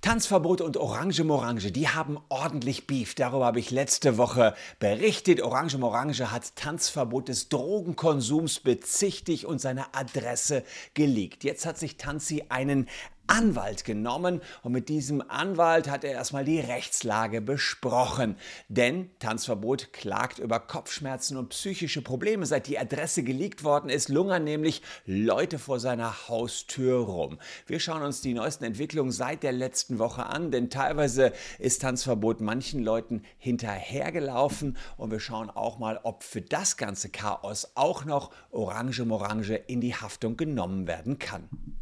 Tanzverbot und Orange Morange, die haben ordentlich Beef. Darüber habe ich letzte Woche berichtet. Orange Morange hat Tanzverbot des Drogenkonsums bezichtigt und seine Adresse geleakt. Jetzt hat sich Tanzi einen Anwalt genommen und mit diesem Anwalt hat er erstmal die Rechtslage besprochen. Denn Tanzverbot klagt über Kopfschmerzen und psychische Probleme. Seit die Adresse geleakt worden ist, lungern nämlich Leute vor seiner Haustür rum. Wir schauen uns die neuesten Entwicklungen seit der letzten Woche an, denn teilweise ist Tanzverbot manchen Leuten hinterhergelaufen und wir schauen auch mal, ob für das ganze Chaos auch noch Orange Morange in die Haftung genommen werden kann.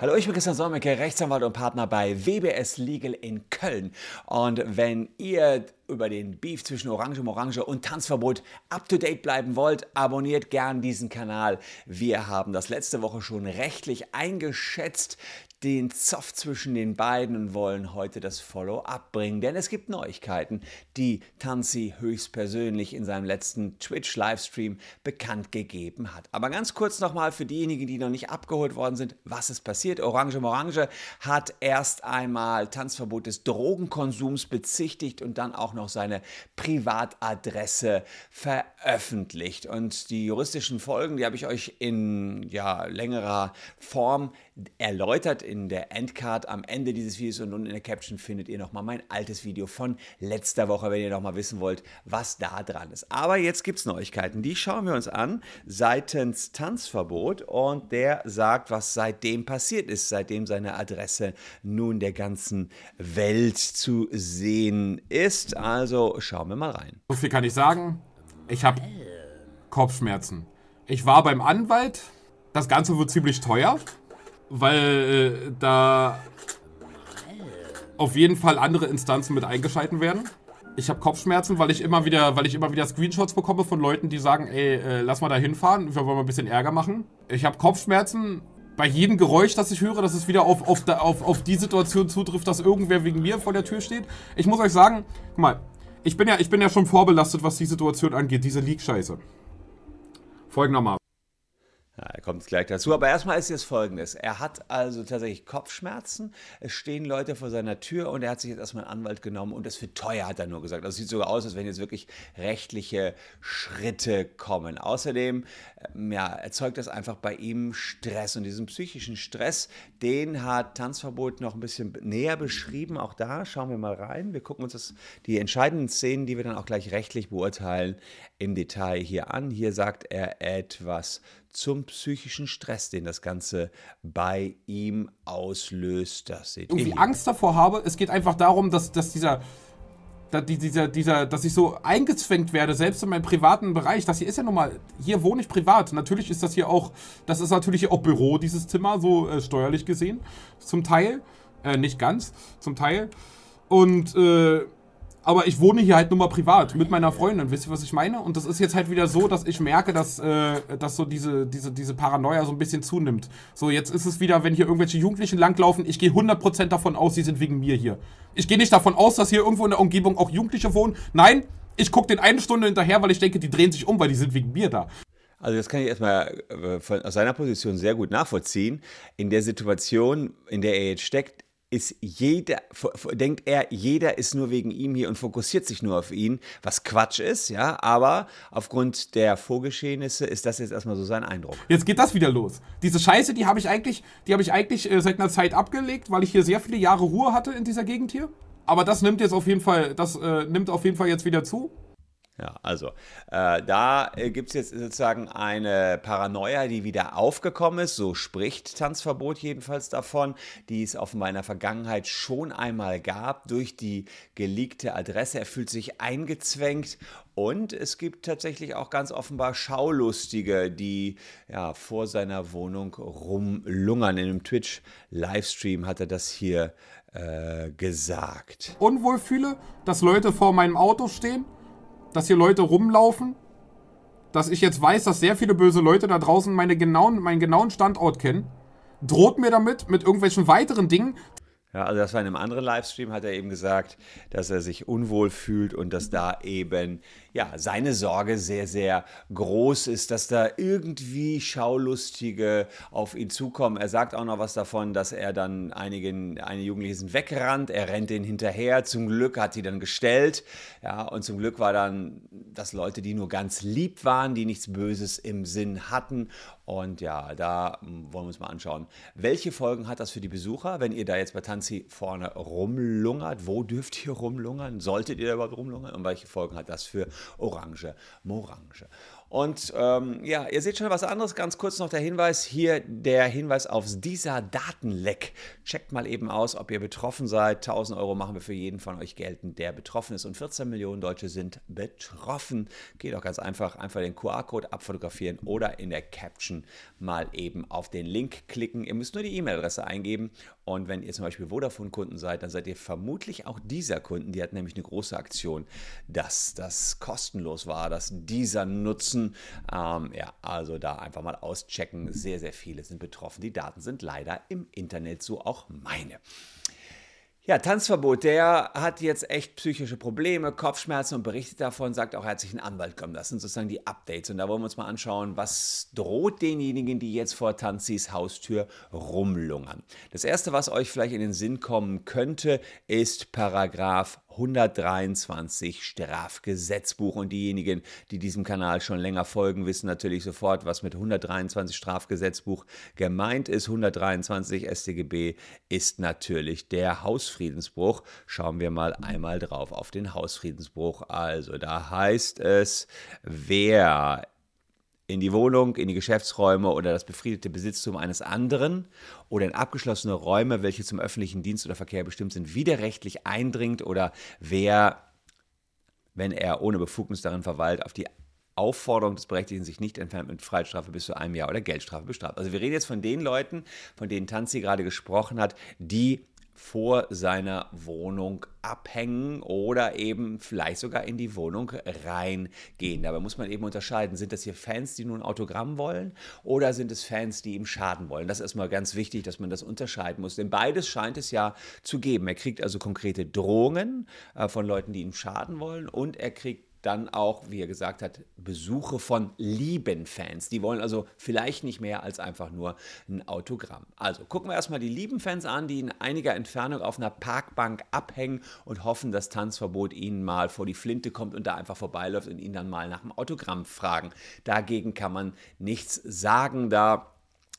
Hallo, ich bin Christian Solmecke, Rechtsanwalt und Partner bei WBS Legal in Köln. Und wenn ihr über den Beef zwischen Orange Morange und Tanzverbot up to date bleiben wollt, abonniert gern diesen Kanal. Wir haben das letzte Woche schon rechtlich eingeschätzt den Zoff zwischen den beiden und wollen heute das Follow-up bringen, denn es gibt Neuigkeiten, die Tanzi höchstpersönlich in seinem letzten Twitch-Livestream bekannt gegeben hat. Aber ganz kurz nochmal für diejenigen, die noch nicht abgeholt worden sind, was ist passiert? Orange Morange hat erst einmal Tanzverbot des Drogenkonsums bezichtigt und dann auch noch seine Privatadresse veröffentlicht. Und die juristischen Folgen, die habe ich euch in ja, längerer Form erläutert in der Endcard am Ende dieses Videos und unten in der Caption findet ihr nochmal mein altes Video von letzter Woche, wenn ihr nochmal wissen wollt, was da dran ist. Aber jetzt gibt es Neuigkeiten, die schauen wir uns an seitens Tanzverbot und der sagt, was seitdem passiert ist, seitdem seine Adresse nun der ganzen Welt zu sehen ist. Also schauen wir mal rein. So viel kann ich sagen. Ich habe Kopfschmerzen. Ich war beim Anwalt. Das Ganze wird ziemlich teuer weil äh, da auf jeden Fall andere Instanzen mit eingeschalten werden. Ich habe Kopfschmerzen, weil ich immer wieder, weil ich immer wieder Screenshots bekomme von Leuten, die sagen, ey, äh, lass mal da hinfahren, wir wollen mal ein bisschen Ärger machen. Ich habe Kopfschmerzen bei jedem Geräusch, das ich höre, dass es wieder auf, auf, auf, auf die Situation zutrifft, dass irgendwer wegen mir vor der Tür steht. Ich muss euch sagen, guck mal, ich bin ja, ich bin ja schon vorbelastet, was die Situation angeht, diese Leak-Scheiße. Folgendermaßen. Ja, er kommt gleich dazu. Aber erstmal ist jetzt folgendes. Er hat also tatsächlich Kopfschmerzen. Es stehen Leute vor seiner Tür und er hat sich jetzt erstmal einen Anwalt genommen und das für teuer hat er nur gesagt. Das sieht sogar aus, als wenn jetzt wirklich rechtliche Schritte kommen. Außerdem ähm, ja, erzeugt das einfach bei ihm Stress und diesen psychischen Stress, den hat Tanzverbot noch ein bisschen näher beschrieben. Auch da schauen wir mal rein. Wir gucken uns das, die entscheidenden Szenen, die wir dann auch gleich rechtlich beurteilen, im Detail hier an. Hier sagt er etwas zum psychischen Stress, den das Ganze bei ihm auslöst. Das seht Irgendwie Angst davor habe. Es geht einfach darum, dass, dass dieser, dieser, dieser, dass ich so eingezwängt werde, selbst in meinem privaten Bereich. Das hier ist ja nun mal, hier wohne ich privat. Natürlich ist das hier auch, das ist natürlich auch Büro, dieses Zimmer, so äh, steuerlich gesehen. Zum Teil. Äh, nicht ganz, zum Teil. Und äh, aber ich wohne hier halt nur mal privat mit meiner Freundin. Wisst ihr, was ich meine? Und das ist jetzt halt wieder so, dass ich merke, dass, äh, dass so diese, diese, diese Paranoia so ein bisschen zunimmt. So, jetzt ist es wieder, wenn hier irgendwelche Jugendlichen langlaufen, ich gehe 100% davon aus, sie sind wegen mir hier. Ich gehe nicht davon aus, dass hier irgendwo in der Umgebung auch Jugendliche wohnen. Nein, ich gucke den eine Stunde hinterher, weil ich denke, die drehen sich um, weil die sind wegen mir da. Also das kann ich erstmal äh, von, aus seiner Position sehr gut nachvollziehen. In der Situation, in der er jetzt steckt, ist jeder, denkt er, jeder ist nur wegen ihm hier und fokussiert sich nur auf ihn, was Quatsch ist, ja, aber aufgrund der Vorgeschehnisse ist das jetzt erstmal so sein Eindruck. Jetzt geht das wieder los. Diese Scheiße, die habe ich eigentlich, die habe ich eigentlich äh, seit einer Zeit abgelegt, weil ich hier sehr viele Jahre Ruhe hatte in dieser Gegend hier. Aber das nimmt jetzt auf jeden Fall, das äh, nimmt auf jeden Fall jetzt wieder zu. Ja, also äh, da äh, gibt es jetzt sozusagen eine Paranoia, die wieder aufgekommen ist. So spricht Tanzverbot jedenfalls davon, die es offenbar in der Vergangenheit schon einmal gab durch die geleakte Adresse. Er fühlt sich eingezwängt und es gibt tatsächlich auch ganz offenbar Schaulustige, die ja, vor seiner Wohnung rumlungern. In einem Twitch-Livestream hat er das hier äh, gesagt. Unwohl fühle, dass Leute vor meinem Auto stehen dass hier Leute rumlaufen, dass ich jetzt weiß, dass sehr viele böse Leute da draußen meine genauen, meinen genauen Standort kennen, droht mir damit mit irgendwelchen weiteren Dingen. Ja, also das war in einem anderen Livestream, hat er eben gesagt, dass er sich unwohl fühlt und dass da eben ja, seine Sorge sehr, sehr groß ist, dass da irgendwie Schaulustige auf ihn zukommen. Er sagt auch noch was davon, dass er dann einigen, einige Jugendliche sind weggerannt, er rennt denen hinterher. Zum Glück hat sie dann gestellt. Ja, und zum Glück war dann, dass Leute, die nur ganz lieb waren, die nichts Böses im Sinn hatten. Und ja, da wollen wir uns mal anschauen. Welche Folgen hat das für die Besucher, wenn ihr da jetzt bei Tanzi vorne rumlungert? Wo dürft ihr rumlungern? Solltet ihr da überhaupt rumlungern? Und welche Folgen hat das für Orange Morange? Und ähm, ja, ihr seht schon was anderes. Ganz kurz noch der Hinweis: hier der Hinweis aufs dieser Datenleck. Checkt mal eben aus, ob ihr betroffen seid. 1000 Euro machen wir für jeden von euch geltend, der betroffen ist. Und 14 Millionen Deutsche sind betroffen. Geht auch ganz einfach. Einfach den QR-Code abfotografieren oder in der Caption mal eben auf den Link klicken. Ihr müsst nur die E-Mail-Adresse eingeben. Und wenn ihr zum Beispiel Vodafone-Kunden seid, dann seid ihr vermutlich auch dieser Kunden. Die hat nämlich eine große Aktion, dass das kostenlos war, dass dieser Nutzen. Ähm, ja, also da einfach mal auschecken. Sehr, sehr viele sind betroffen. Die Daten sind leider im Internet, so auch meine. Ja, Tanzverbot, der hat jetzt echt psychische Probleme, Kopfschmerzen und berichtet davon, sagt auch, er hat sich einen Anwalt kommen lassen, sozusagen die Updates. Und da wollen wir uns mal anschauen, was droht denjenigen, die jetzt vor Tanzis Haustür rumlungern. Das erste, was euch vielleicht in den Sinn kommen könnte, ist Paragraph 123 Strafgesetzbuch. Und diejenigen, die diesem Kanal schon länger folgen, wissen natürlich sofort, was mit 123 Strafgesetzbuch gemeint ist. 123 StGB ist natürlich der Hausfriedensbruch. Schauen wir mal einmal drauf auf den Hausfriedensbruch. Also da heißt es, wer in die Wohnung, in die Geschäftsräume oder das befriedete Besitztum eines anderen oder in abgeschlossene Räume, welche zum öffentlichen Dienst oder Verkehr bestimmt sind, widerrechtlich eindringt oder wer, wenn er ohne Befugnis darin verweilt, auf die Aufforderung des Berechtigten sich nicht entfernt mit Freiheitsstrafe bis zu einem Jahr oder Geldstrafe bestraft. Also wir reden jetzt von den Leuten, von denen Tanzi gerade gesprochen hat, die vor seiner Wohnung abhängen oder eben vielleicht sogar in die Wohnung reingehen. Dabei muss man eben unterscheiden, sind das hier Fans, die nun Autogramm wollen oder sind es Fans, die ihm schaden wollen. Das ist erstmal ganz wichtig, dass man das unterscheiden muss, denn beides scheint es ja zu geben. Er kriegt also konkrete Drohungen äh, von Leuten, die ihm schaden wollen und er kriegt dann auch, wie er gesagt hat, Besuche von lieben Fans. Die wollen also vielleicht nicht mehr als einfach nur ein Autogramm. Also gucken wir erstmal die lieben Fans an, die in einiger Entfernung auf einer Parkbank abhängen und hoffen, dass Tanzverbot ihnen mal vor die Flinte kommt und da einfach vorbeiläuft und ihn dann mal nach dem Autogramm fragen. Dagegen kann man nichts sagen, da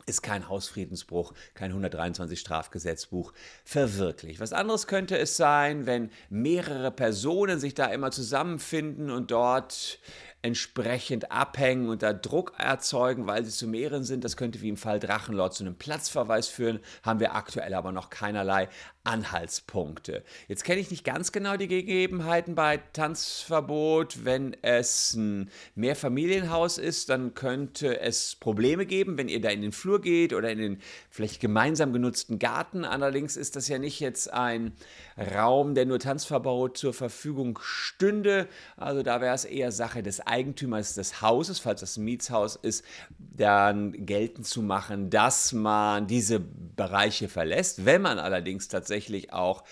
ist kein Hausfriedensbruch, kein 123 Strafgesetzbuch verwirklicht. Was anderes könnte es sein, wenn mehrere Personen sich da immer zusammenfinden und dort entsprechend abhängen und da Druck erzeugen, weil sie zu mehreren sind. Das könnte wie im Fall Drachenlord zu einem Platzverweis führen, haben wir aktuell aber noch keinerlei Anhaltspunkte. Jetzt kenne ich nicht ganz genau die Gegebenheiten bei Tanzverbot. Wenn es ein Mehrfamilienhaus ist, dann könnte es Probleme geben, wenn ihr da in den Flur geht oder in den vielleicht gemeinsam genutzten Garten. Allerdings ist das ja nicht jetzt ein Raum, der nur Tanzverbot zur Verfügung stünde. Also da wäre es eher Sache des Eigentümers des Hauses, falls das Mietshaus ist, dann geltend zu machen, dass man diese Bereiche verlässt. Wenn man allerdings tatsächlich auch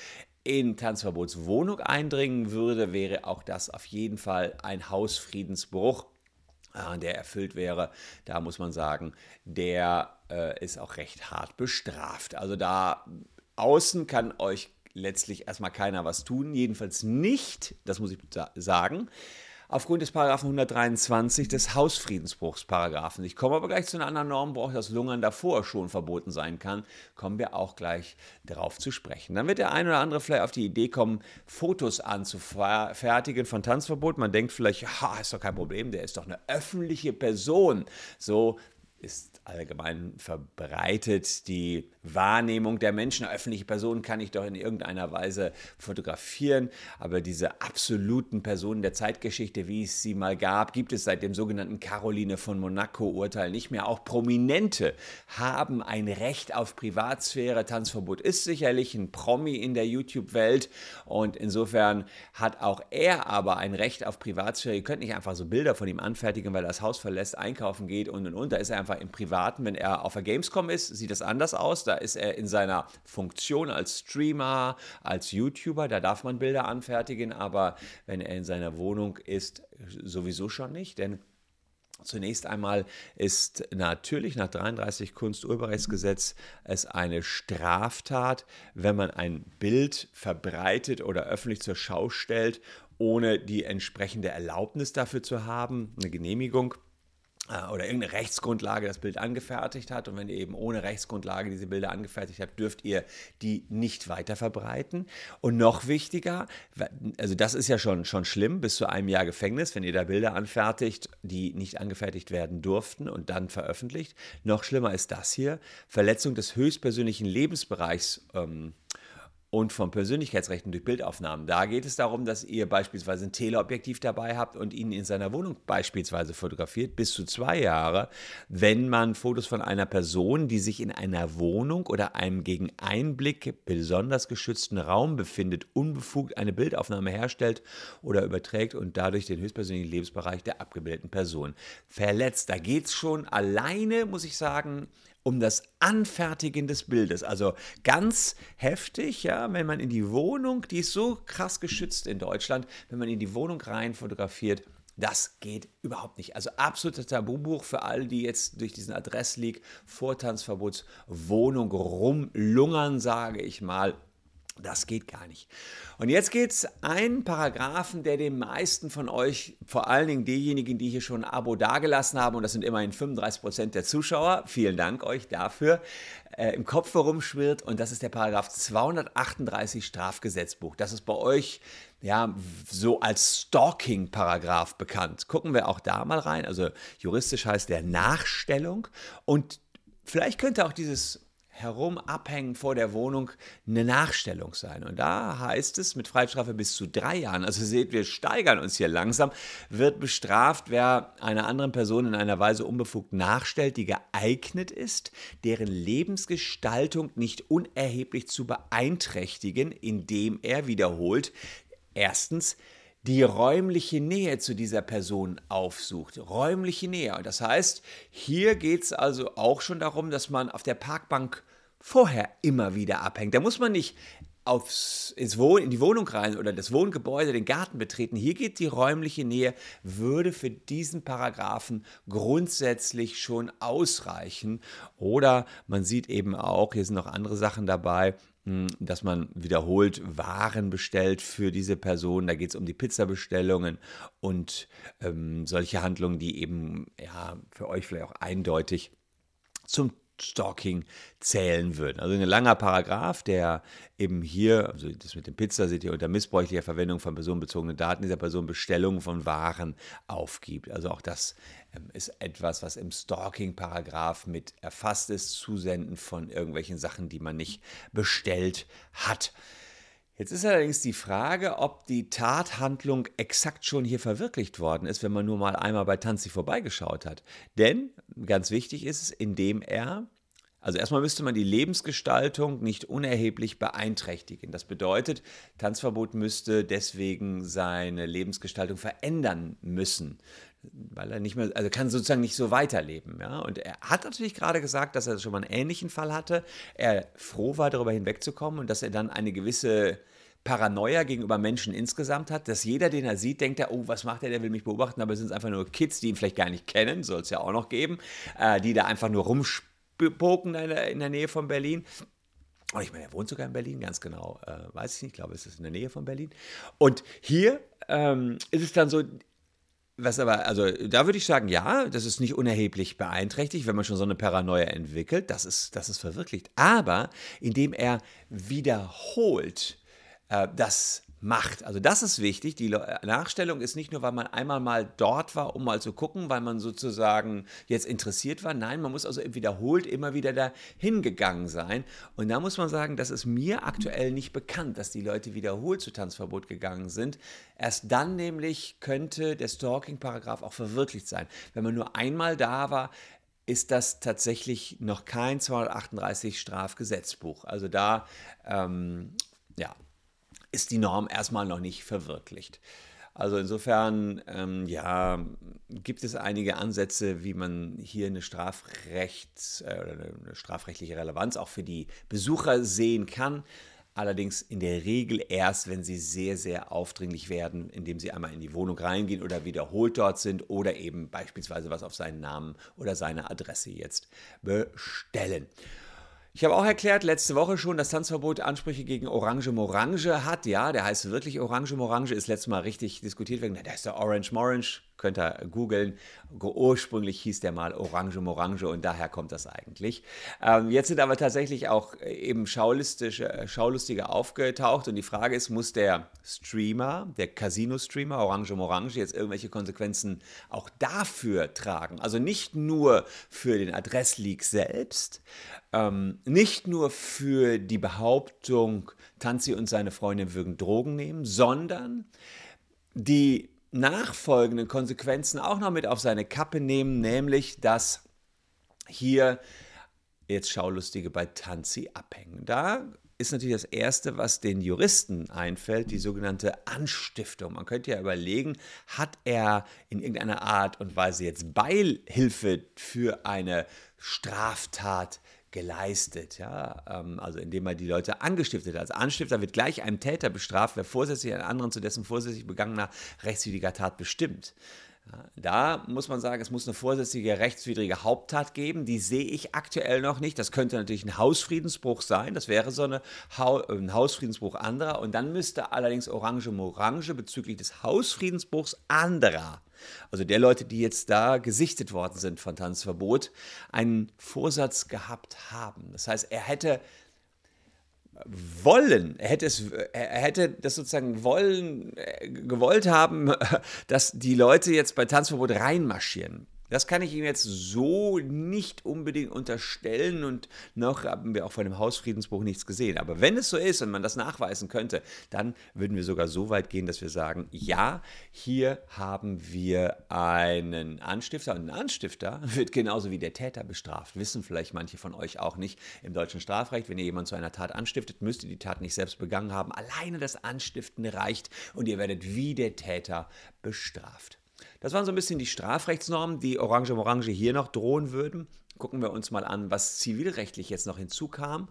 in Tanzverbots Wohnung eindringen würde, wäre auch das auf jeden Fall ein Hausfriedensbruch äh, der erfüllt wäre, da muss man sagen, der äh, ist auch recht hart bestraft. Also da außen kann euch letztlich erstmal keiner was tun, jedenfalls nicht, das muss ich sagen, aufgrund des Paragraphen 123 des Hausfriedensbruchsparagraphen. Ich komme aber gleich zu einer anderen Norm, wo auch das Lungern davor schon verboten sein kann. Kommen wir auch gleich darauf zu sprechen. Dann wird der ein oder andere vielleicht auf die Idee kommen, Fotos anzufertigen von Tanzverbot. Man denkt vielleicht, ha, ist doch kein Problem, der ist doch eine öffentliche Person. So ist allgemein verbreitet die Wahrnehmung der Menschen. Öffentliche Personen kann ich doch in irgendeiner Weise fotografieren, aber diese absoluten Personen der Zeitgeschichte, wie es sie mal gab, gibt es seit dem sogenannten Caroline von Monaco-Urteil nicht mehr. Auch Prominente haben ein Recht auf Privatsphäre. Tanzverbot ist sicherlich ein Promi in der YouTube-Welt und insofern hat auch er aber ein Recht auf Privatsphäre. Ihr könnt nicht einfach so Bilder von ihm anfertigen, weil er das Haus verlässt, einkaufen geht und und und. Da ist er einfach im Privaten. Wenn er auf der Gamescom ist, sieht das anders aus. Da Da ist er in seiner Funktion als Streamer, als YouTuber, da darf man Bilder anfertigen, aber wenn er in seiner Wohnung ist, sowieso schon nicht, denn Zunächst einmal ist natürlich nach 33 Kunsturheberrechtsgesetz es eine Straftat, wenn man ein Bild verbreitet oder öffentlich zur Schau stellt, ohne die entsprechende Erlaubnis dafür zu haben, eine Genehmigung. Äh, oder irgendeine Rechtsgrundlage das Bild angefertigt hat. Und wenn ihr eben ohne Rechtsgrundlage diese Bilder angefertigt habt, dürft ihr die nicht weiter verbreiten. Und noch wichtiger, also das ist ja schon, schon schlimm, bis zu einem Jahr Gefängnis, wenn ihr da Bilder anfertigt, die nicht angefertigt werden durften und dann veröffentlicht. Noch schlimmer ist das hier, Verletzung des höchstpersönlichen Lebensbereichs. Ähm, und von Persönlichkeitsrechten durch Bildaufnahmen. Da geht es darum, dass ihr beispielsweise ein Teleobjektiv dabei habt und ihn in seiner Wohnung beispielsweise fotografiert, bis zu zwei Jahre, wenn man Fotos von einer Person, die sich in einer Wohnung oder einem gegen Einblick besonders geschützten Raum befindet, unbefugt eine Bildaufnahme herstellt oder überträgt und dadurch den höchstpersönlichen Lebensbereich der abgebildeten Person verletzt. Da geht es schon alleine, muss ich sagen, um das Anfertigen des Bildes. Also ganz heftig, ja, wenn man in die Wohnung, die ist so krass geschützt in Deutschland, wenn man in die Wohnung rein fotografiert, das geht überhaupt nicht. Also absolutes Tabubuch für all die jetzt durch diesen Adressleak Vortanzverbotswohnung rumlungern, sage ich mal. Das geht gar nicht. Und jetzt geht es einen Paragraphen, der den meisten von euch, vor allen Dingen diejenigen, die hier schon ein Abo dagelassen haben, und das sind immerhin 35 Prozent der Zuschauer, vielen Dank euch dafür, äh, im Kopf herumschwirrt. Und das ist der Paragraph 238 Strafgesetzbuch. Das ist bei euch ja so als Stalking-Paragraph bekannt. Gucken wir auch da mal rein. Also juristisch heißt der Nachstellung. Und vielleicht könnte auch dieses herum abhängen vor der Wohnung eine Nachstellung sein. Und da heißt es mit Freiheitsstrafe bis zu drei Jahren, also seht, wir steigern uns hier langsam, wird bestraft, wer einer anderen Person in einer Weise unbefugt nachstellt, die geeignet ist, deren Lebensgestaltung nicht unerheblich zu beeinträchtigen, indem er wiederholt erstens die räumliche Nähe zu dieser Person aufsucht. Räumliche Nähe. Und das heißt, hier geht es also auch schon darum, dass man auf der Parkbank vorher immer wieder abhängt. Da muss man nicht aufs, ins Wohn, in die Wohnung rein oder das Wohngebäude, den Garten betreten. Hier geht die räumliche Nähe, würde für diesen Paragraphen grundsätzlich schon ausreichen. Oder man sieht eben auch, hier sind noch andere Sachen dabei, hm, dass man wiederholt Waren bestellt für diese Person. Da geht es um die Pizzabestellungen und ähm, solche Handlungen, die eben ja für euch vielleicht auch eindeutig zum Stalking zählen würden. Also ein langer Paragraph, der eben hier, also das mit dem Pizza seht ihr unter missbräuchlicher Verwendung von personenbezogenen Daten dieser Person Bestellungen von Waren aufgibt. Also auch das ähm, ist etwas, was im Stalking-Paragraph mit erfasst ist, Zusenden von irgendwelchen Sachen, die man nicht bestellt hat. Jetzt ist allerdings die Frage, ob die Tathandlung exakt schon hier verwirklicht worden ist, wenn man nur mal einmal bei Tanzi vorbeigeschaut hat. Denn, ganz wichtig ist es, indem er also erstmal müsste man die Lebensgestaltung nicht unerheblich beeinträchtigen. Das bedeutet, Tanzverbot müsste deswegen seine Lebensgestaltung verändern müssen, weil er nicht mehr, also kann sozusagen nicht so weiterleben. Ja? Und er hat natürlich gerade gesagt, dass er schon mal einen ähnlichen Fall hatte. Er froh war, darüber hinwegzukommen und dass er dann eine gewisse Paranoia gegenüber Menschen insgesamt hat, dass jeder, den er sieht, denkt er, oh, was macht er, der will mich beobachten, aber es sind einfach nur Kids, die ihn vielleicht gar nicht kennen, soll es ja auch noch geben, äh, die da einfach nur rumspielen Boken in der, in der Nähe von Berlin. Und ich meine, er wohnt sogar in Berlin, ganz genau. Äh, weiß ich nicht, ich glaube, es ist in der Nähe von Berlin. Und hier ähm, ist es dann so, was aber, also da würde ich sagen, ja, das ist nicht unerheblich beeinträchtigt, wenn man schon so eine Paranoia entwickelt. Das ist, das ist verwirklicht. Aber indem er wiederholt äh, das macht. Also das ist wichtig. Die Nachstellung ist nicht nur, weil man einmal mal dort war, um mal zu gucken, weil man sozusagen jetzt interessiert war. Nein, man muss also wiederholt immer wieder da hingegangen sein. Und da muss man sagen, das ist mir aktuell nicht bekannt, dass die Leute wiederholt zu Tanzverbot gegangen sind. Erst dann nämlich könnte der Stalking-Paragraph auch verwirklicht sein. Wenn man nur einmal da war, ist das tatsächlich noch kein 238 Strafgesetzbuch. Also da, ähm, ja, ist die Norm erstmal noch nicht verwirklicht. Also insofern, ähm, ja, gibt es einige Ansätze, wie man hier eine, Strafrechts, äh, eine strafrechtliche Relevanz auch für die Besucher sehen kann. Allerdings in der Regel erst, wenn sie sehr, sehr aufdringlich werden, indem sie einmal in die Wohnung reingehen oder wiederholt dort sind oder eben beispielsweise was auf seinen Namen oder seine Adresse jetzt bestellen. Ich habe auch erklärt letzte Woche schon, dass Tanzverbot Ansprüche gegen Orange Morange hat. Ja, der heißt wirklich Orange Morange, ist letztes Mal richtig diskutiert wegen, der ist der Orange Morange könnt ihr googeln. Ursprünglich hieß der mal Orange Morange und daher kommt das eigentlich. Ähm, jetzt sind aber tatsächlich auch eben Schaulustige, äh, Schaulustige aufgetaucht und die Frage ist, muss der Streamer, der Casino-Streamer Orange Morange jetzt irgendwelche Konsequenzen auch dafür tragen? Also nicht nur für den Adressleak selbst, ähm, nicht nur für die Behauptung, Tanzi und seine Freundin würden Drogen nehmen, sondern die nachfolgenden Konsequenzen auch noch mit auf seine Kappe nehmen, nämlich dass hier jetzt Schaulustige bei Tanzi abhängen. Da ist natürlich das Erste, was den Juristen einfällt, die sogenannte Anstiftung. Man könnte ja überlegen, hat er in irgendeiner Art und Weise jetzt Beihilfe für eine Straftat geleistet, ja, ähm, also indem er die Leute angestiftet hat. Als Anstifter wird gleich einem Täter bestraft, wer vorsätzlich einen anderen zu dessen vorsätzlich begangener rechtswidriger Tat bestimmt. Da muss man sagen, es muss eine vorsätzliche rechtswidrige Haupttat geben. Die sehe ich aktuell noch nicht. Das könnte natürlich ein Hausfriedensbruch sein. Das wäre so eine ha ein Hausfriedensbruch anderer. Und dann müsste allerdings Orange Morange bezüglich des Hausfriedensbruchs anderer also der Leute, die jetzt da gesichtet worden sind von Tanzverbot, einen Vorsatz gehabt haben. Das heißt, er hätte wollen, er hätte, es, er hätte das sozusagen wollen, äh, gewollt haben, dass die Leute jetzt bei Tanzverbot reinmarschieren. Das kann ich Ihnen jetzt so nicht unbedingt unterstellen und noch haben wir auch von dem Hausfriedensbruch nichts gesehen. Aber wenn es so ist und man das nachweisen könnte, dann würden wir sogar so weit gehen, dass wir sagen, ja, hier haben wir einen Anstifter und ein Anstifter wird genauso wie der Täter bestraft. Wissen vielleicht manche von euch auch nicht im deutschen Strafrecht, wenn ihr jemanden zu einer Tat anstiftet, müsst ihr die Tat nicht selbst begangen haben. Alleine das Anstiften reicht und ihr werdet wie der Täter bestraft. Das waren so ein bisschen die Strafrechtsnormen, die Orange Morange hier noch drohen würden. Gucken wir uns mal an, was zivilrechtlich jetzt noch hinzukam.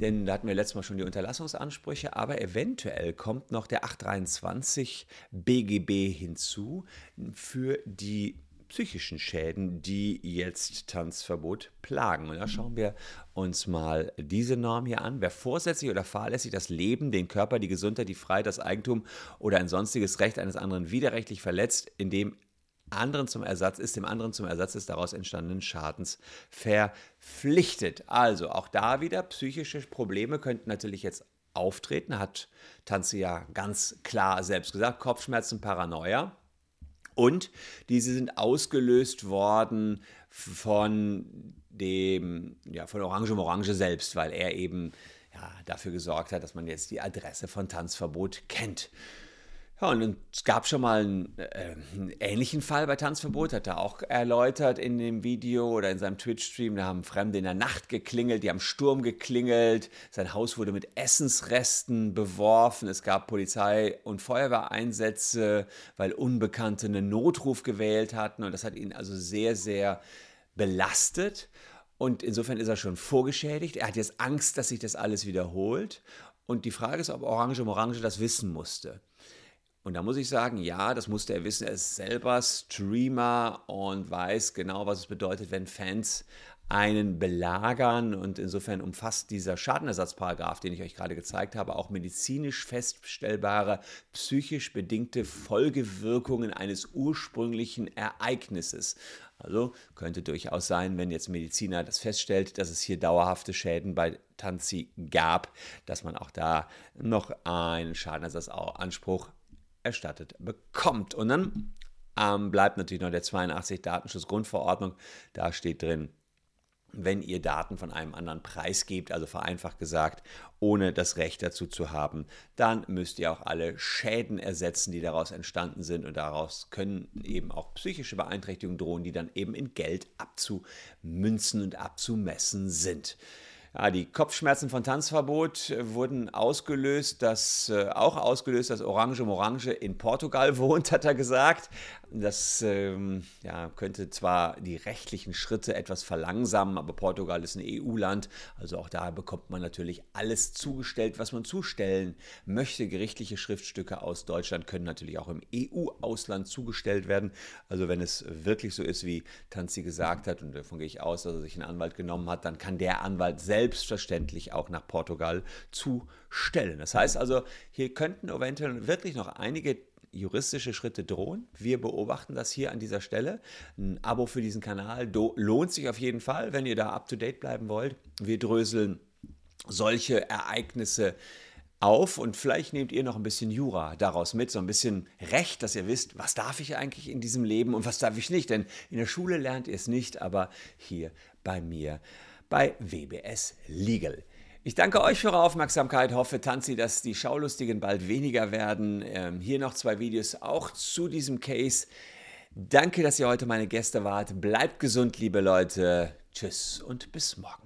Denn da hatten wir letztes Mal schon die Unterlassungsansprüche, aber eventuell kommt noch der 823 BGB hinzu für die psychischen Schäden, die jetzt Tanzverbot plagen. Und da schauen wir uns mal diese Norm hier an. Wer vorsätzlich oder fahrlässig das Leben, den Körper, die Gesundheit, die Freiheit, das Eigentum oder ein sonstiges Recht eines anderen widerrechtlich verletzt, indem anderen zum Ersatz ist, dem anderen zum Ersatz des daraus entstandenen Schadens verpflichtet. Also auch da wieder psychische Probleme könnten natürlich jetzt auftreten, hat Tanzi ja ganz klar selbst gesagt, Kopfschmerzen, Paranoia. Und diese sind ausgelöst worden von dem, ja, von Orange Orange selbst, weil er eben ja, dafür gesorgt hat, dass man jetzt die Adresse von Tanzverbot kennt. Ja, und es gab schon mal einen, äh, einen, ähnlichen Fall bei Tanzverbot, hat er auch erläutert in dem Video oder in seinem Twitch-Stream. Da haben Fremde in der Nacht geklingelt, die haben Sturm geklingelt. Sein Haus wurde mit Essensresten beworfen. Es gab Polizei- und Feuerwehreinsätze, weil Unbekannte einen Notruf gewählt hatten. Und das hat ihn also sehr, sehr belastet. Und insofern ist er schon vorgeschädigt. Er hat jetzt Angst, dass sich das alles wiederholt. Und die Frage ist, ob Orange Morange das wissen musste. Und da muss ich sagen, ja, das musste er wissen. Er ist selber Streamer und weiß genau, was es bedeutet, wenn Fans einen belagern. Und insofern umfasst dieser Schadenersatzparagraf, den ich euch gerade gezeigt habe, auch medizinisch feststellbare, psychisch bedingte Folgewirkungen eines ursprünglichen Ereignisses. Also könnte durchaus sein, wenn jetzt Mediziner das feststellt, dass es hier dauerhafte Schäden bei Tanzi gab, dass man auch da noch einen Schadenersatzanspruch erstattet bekommt. Und dann ähm, bleibt natürlich noch der 82 Datenschutzgrundverordnung. Da steht drin, wenn ihr Daten von einem anderen preisgebt, also vereinfacht gesagt, ohne das Recht dazu zu haben, dann müsst ihr auch alle Schäden ersetzen, die daraus entstanden sind und daraus können eben auch psychische Beeinträchtigungen drohen, die dann eben in Geld abzumünzen und abzumessen sind. Ja, die Kopfschmerzen von Tanzverbot äh, wurden ausgelöst, dass äh, auch ausgelöst, dass Orange Morange in Portugal wohnt, hat er gesagt. Das ähm, ja, könnte zwar die rechtlichen Schritte etwas verlangsamen, aber Portugal ist ein EU-Land, also auch da bekommt man natürlich alles zugestellt, was man zustellen möchte. Gerichtliche Schriftstücke aus Deutschland können natürlich auch im EU-Ausland zugestellt werden. Also wenn es wirklich so ist, wie Tanzi gesagt hat, und davon gehe ich aus, dass er sich einen Anwalt genommen hat, dann kann der Anwalt selbstverständlich auch nach Portugal zustellen. Das heißt also, hier könnten eventuell wirklich noch einige juristische Schritte drohen. Wir beobachten das hier an dieser Stelle. Ein Abo für diesen Kanal lohnt sich auf jeden Fall, wenn ihr da up-to-date bleiben wollt. Wir dröseln solche Ereignisse auf und vielleicht nehmt ihr noch ein bisschen Jura daraus mit, so ein bisschen Recht, dass ihr wisst, was darf ich eigentlich in diesem Leben und was darf ich nicht. Denn in der Schule lernt ihr es nicht, aber hier bei mir bei WBS Legal. Ich danke euch für eure Aufmerksamkeit, hoffe, Tanzi, dass die Schaulustigen bald weniger werden. Ähm, hier noch zwei Videos auch zu diesem Case. Danke, dass ihr heute meine Gäste wart. Bleibt gesund, liebe Leute. Tschüss und bis morgen.